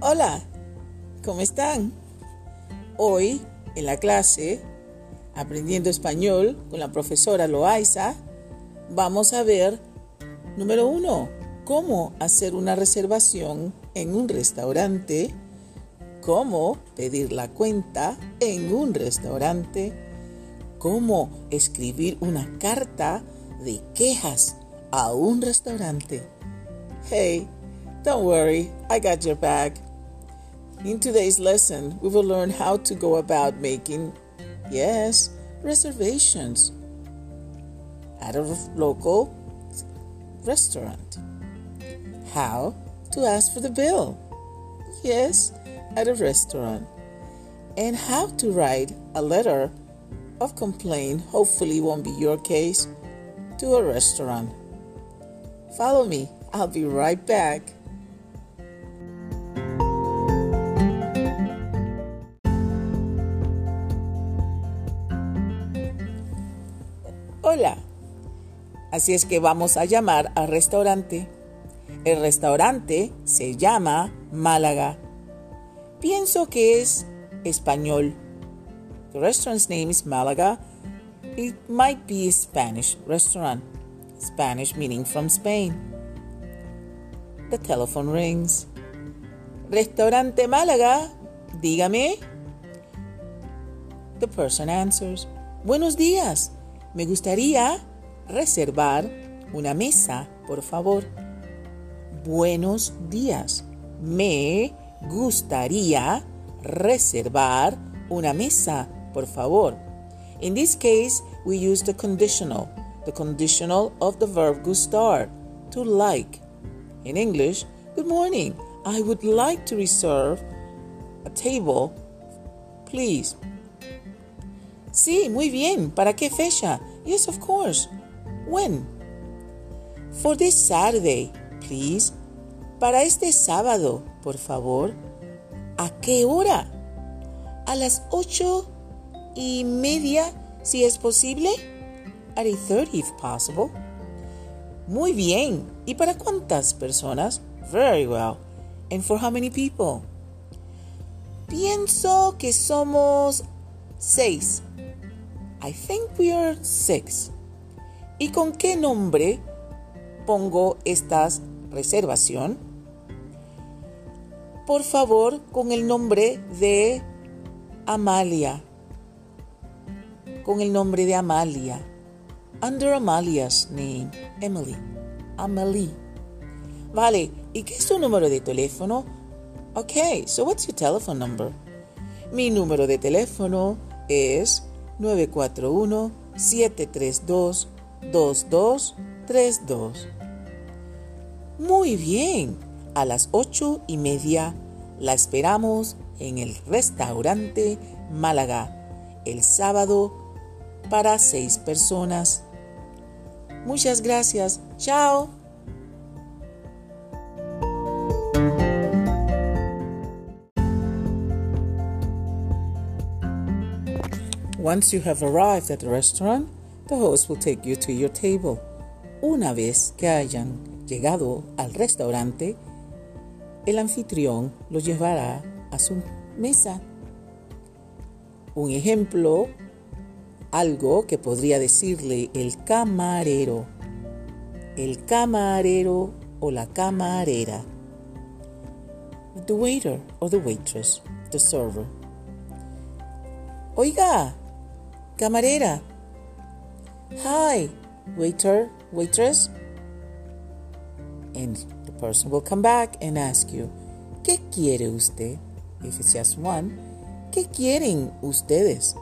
Hola, ¿cómo están? Hoy en la clase Aprendiendo Español con la profesora Loaiza vamos a ver, número uno, cómo hacer una reservación en un restaurante, cómo pedir la cuenta en un restaurante, cómo escribir una carta de quejas a un restaurante. Hey, don't worry, I got your back. In today's lesson, we will learn how to go about making, yes, reservations at a local restaurant. How to ask for the bill, yes, at a restaurant. And how to write a letter of complaint, hopefully, won't be your case, to a restaurant. Follow me, I'll be right back. Así es que vamos a llamar al restaurante. El restaurante se llama Málaga. Pienso que es español. The restaurant's name is Malaga. It might be a Spanish restaurant. Spanish meaning from Spain. The telephone rings. Restaurante Málaga, dígame. The person answers. Buenos días. Me gustaría reservar una mesa, por favor. Buenos días. Me gustaría reservar una mesa, por favor. In this case, we use the conditional, the conditional of the verb gustar, to like. In English, good morning. I would like to reserve a table, please. Sí, muy bien. ¿Para qué fecha? Yes, of course. When? For this Saturday, please. Para este sábado, por favor. ¿A qué hora? A las ocho y media, si es posible. At 8.30 if possible. Muy bien. ¿Y para cuántas personas? Very well. And for how many people? Pienso que somos seis. I think we are six. ¿Y con qué nombre pongo esta reservación? Por favor, con el nombre de Amalia. Con el nombre de Amalia. Under Amalia's name. Emily. Amelie. Vale, ¿y qué es tu número de teléfono? Ok, so what's your telephone number? Mi número de teléfono es 941-732-2232. Muy bien, a las ocho y media la esperamos en el restaurante Málaga el sábado para seis personas. Muchas gracias. Chao. Once you have arrived at the restaurant, the host will take you to your table. Una vez que hayan llegado al restaurante, el anfitrión los llevará a su mesa. Un ejemplo, algo que podría decirle el camarero, el camarero o la camarera. The waiter or the waitress, the server. Oiga, camarera. Hi, waiter, waitress. And the person will come back and ask you, ¿qué quiere usted? If it's just one, ¿qué quieren ustedes?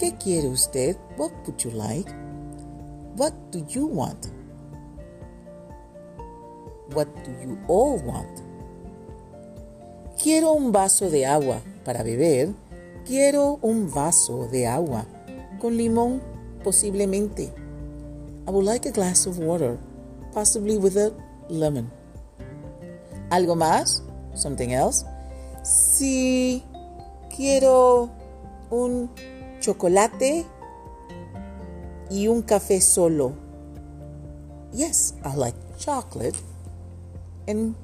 ¿Qué quiere usted? What would you like? What do you want? What do you all want? Quiero un vaso de agua para beber. Quiero un vaso de agua con limón, posiblemente. I would like a glass of water, possibly with a lemon. ¿Algo más? Something else? Si quiero un chocolate y un café solo. Yes, I like chocolate and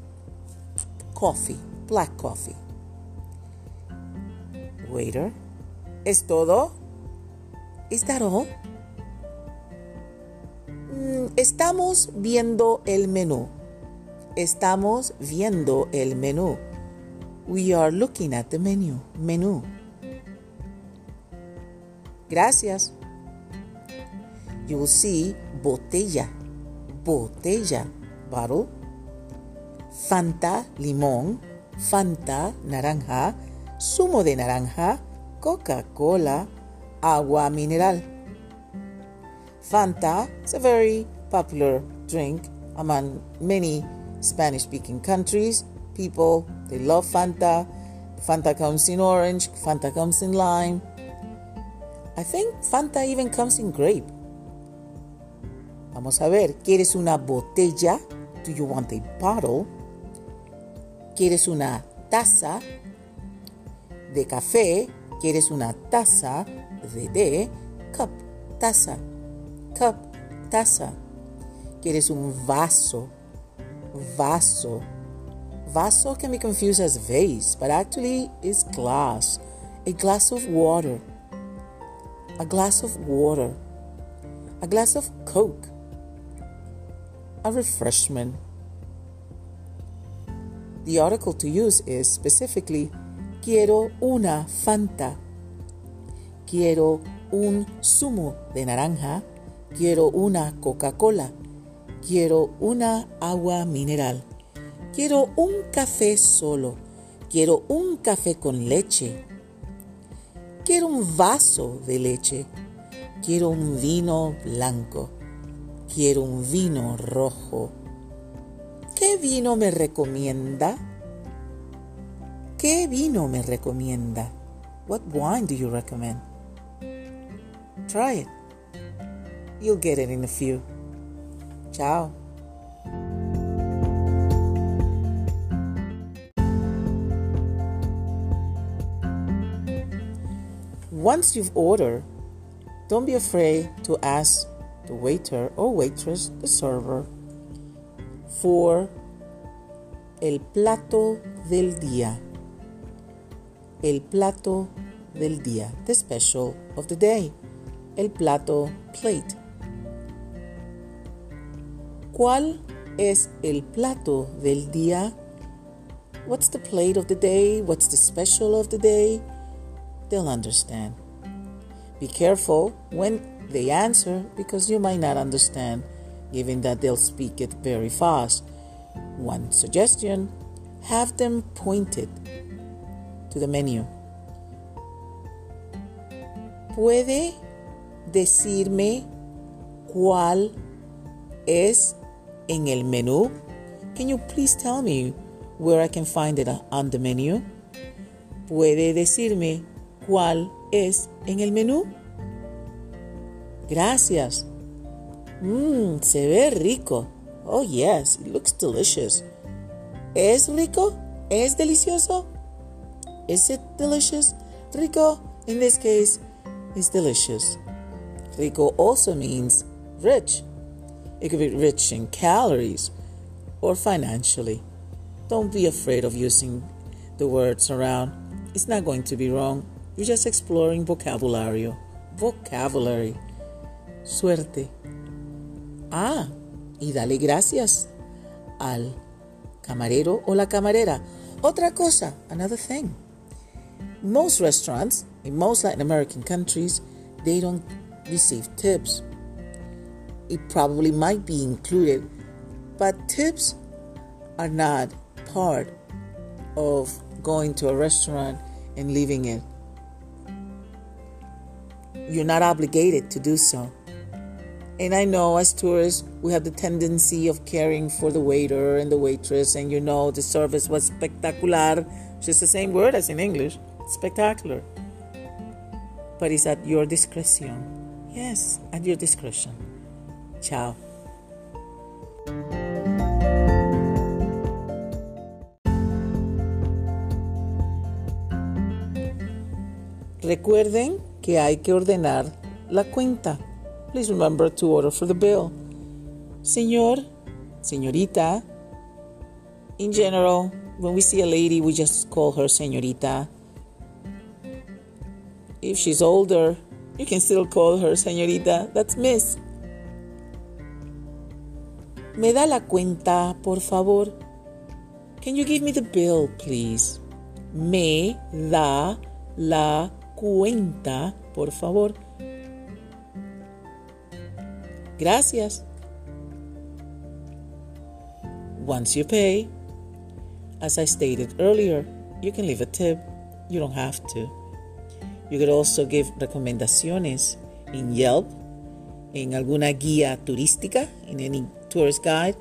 coffee, black coffee. Waiter, ¿es todo? Is that all? Estamos viendo el menú. Estamos viendo el menú. We are looking at the menu. Menú. Gracias. You will see botella. Botella. Bottle. Fanta, limón. Fanta, naranja. Zumo de naranja. Coca-Cola. Agua mineral. Fanta is a very popular drink among many Spanish speaking countries. People, they love Fanta. Fanta comes in orange, Fanta comes in lime. I think Fanta even comes in grape. Vamos a ver, ¿quieres una botella? Do you want a bottle? ¿Quieres una taza de café? ¿Quieres una taza de té? Cup, taza. Cup, taza. ¿Quieres un vaso? Vaso. Vaso can be confused as vase, but actually is glass. A glass of water. A glass of water. A glass of Coke. A refreshment. The article to use is specifically quiero una Fanta. Quiero un zumo de naranja. Quiero una Coca-Cola. Quiero una agua mineral. Quiero un café solo. Quiero un café con leche. Quiero un vaso de leche. Quiero un vino blanco. Quiero un vino rojo. ¿Qué vino me recomienda? ¿Qué vino me recomienda? What wine do you recommend? Try it. You'll get it in a few. Ciao. Once you've ordered, don't be afraid to ask the waiter or waitress, the server, for el plato del día. El plato del día, the special of the day. El plato plate. ¿Cuál es el plato del día? What's the plate of the day? What's the special of the day? They'll understand. Be careful when they answer because you might not understand, given that they'll speak it very fast. One suggestion have them pointed to the menu. ¿Puede decirme cuál es en el menú? Can you please tell me where I can find it on the menu? ¿Puede decirme cuál es en el menú? Gracias. Mmm, se ve rico. Oh, yes, it looks delicious. ¿Es rico? ¿Es delicioso? Is it delicious? Rico, in this case, is delicious. Rico also means rich. It could be rich in calories or financially. Don't be afraid of using the words around. It's not going to be wrong. You're just exploring vocabulary. Vocabulary. Suerte. Ah, y dale gracias al camarero o la camarera. Otra cosa, another thing. Most restaurants in most Latin American countries, they don't receive tips. It probably might be included, but tips are not part of going to a restaurant and leaving it. You're not obligated to do so. And I know as tourists, we have the tendency of caring for the waiter and the waitress, and you know the service was spectacular, which is the same word as in English spectacular. But it's at your discretion. Yes, at your discretion. Ciao. Recuerden que hay que ordenar la cuenta. Please remember to order for the bill. Señor, señorita, in general, when we see a lady, we just call her señorita. If she's older, you can still call her señorita. That's Miss. ¿Me da la cuenta, por favor? Can you give me the bill, please? Me da la cuenta, por favor. Gracias. Once you pay, as I stated earlier, you can leave a tip. You don't have to. You could also give recomendaciones in Yelp, in alguna guía turística, in any tourist guide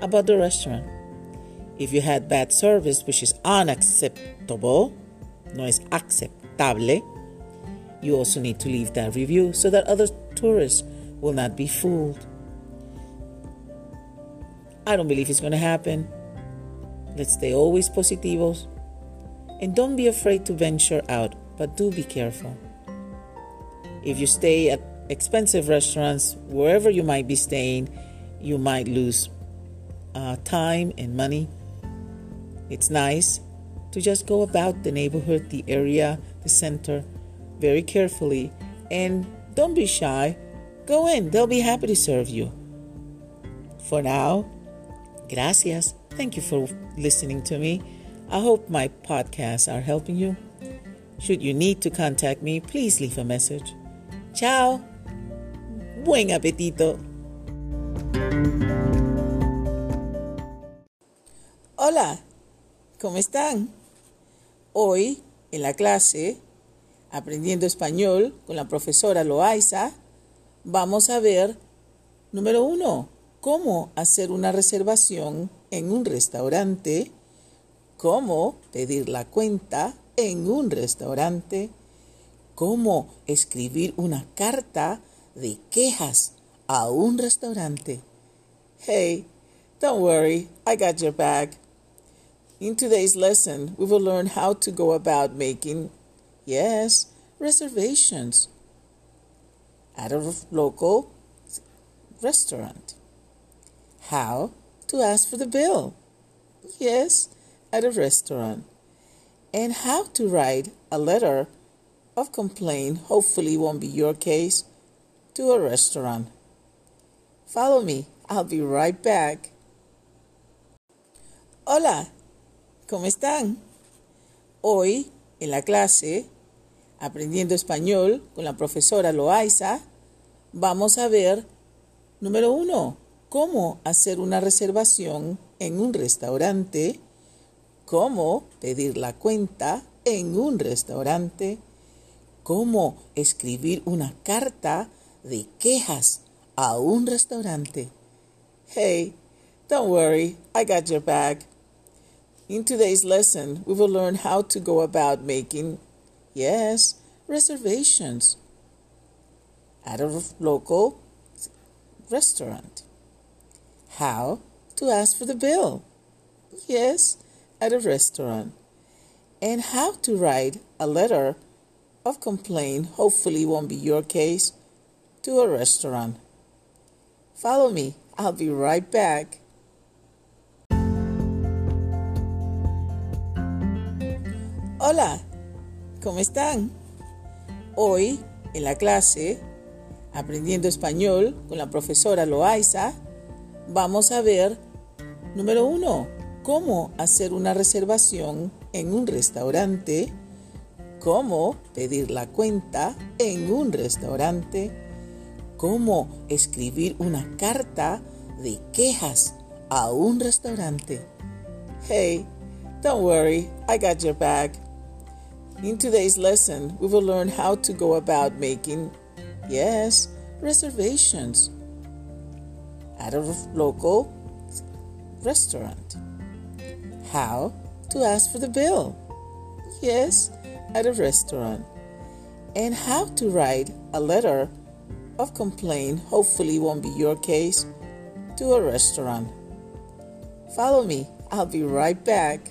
about the restaurant. If you had bad service, which is unacceptable, no es aceptable, you also need to leave that review so that other tourists will not be fooled. I don't believe it's going to happen. Let's stay always positivos. And don't be afraid to venture out, but do be careful. If you stay at expensive restaurants, wherever you might be staying, you might lose uh, time and money. It's nice to just go about the neighborhood, the area, the center very carefully and don't be shy. Go in, they'll be happy to serve you. For now, Gracias. Thank you for listening to me. I hope my podcasts are helping you. Should you need to contact me, please leave a message. Ciao. Buen apetito. Hola, ¿cómo están? Hoy, en la clase, aprendiendo español con la profesora Loaiza, vamos a ver, número uno, cómo hacer una reservación en un restaurante, cómo pedir la cuenta en un restaurante, cómo escribir una carta de quejas a un restaurante. Hey, don't worry, I got your back. In today's lesson, we will learn how to go about making, yes, reservations at a local restaurant how to ask for the bill. Yes, at a restaurant. And how to write a letter of complaint, hopefully won't be your case, to a restaurant. Follow me, I'll be right back. Hola, ¿cómo están? Hoy, en la clase, aprendiendo español con la profesora Loaiza, vamos a ver, número uno, cómo hacer una reservación en un restaurante, cómo pedir la cuenta en un restaurante, cómo escribir una carta de quejas a un restaurante. Hey, don't worry, I got your back. In today's lesson, we will learn how to go about making, yes, reservations at a local restaurant how to ask for the bill. Yes, at a restaurant. And how to write a letter of complaint, hopefully won't be your case, to a restaurant. Follow me, I'll be right back. Hola, ¿cómo están? Hoy, en la clase, aprendiendo español con la profesora Loaiza, vamos a ver, número uno, cómo hacer una reservación en un restaurante, cómo pedir la cuenta en un restaurante, cómo escribir una carta de quejas a un restaurante. Hey, don't worry, I got your back. In today's lesson, we will learn how to go about making, yes, reservations at a local restaurant. How to ask for the bill. Yes, at a restaurant. And how to write a letter of complaint, hopefully won't be your case, to a restaurant. Follow me, I'll be right back.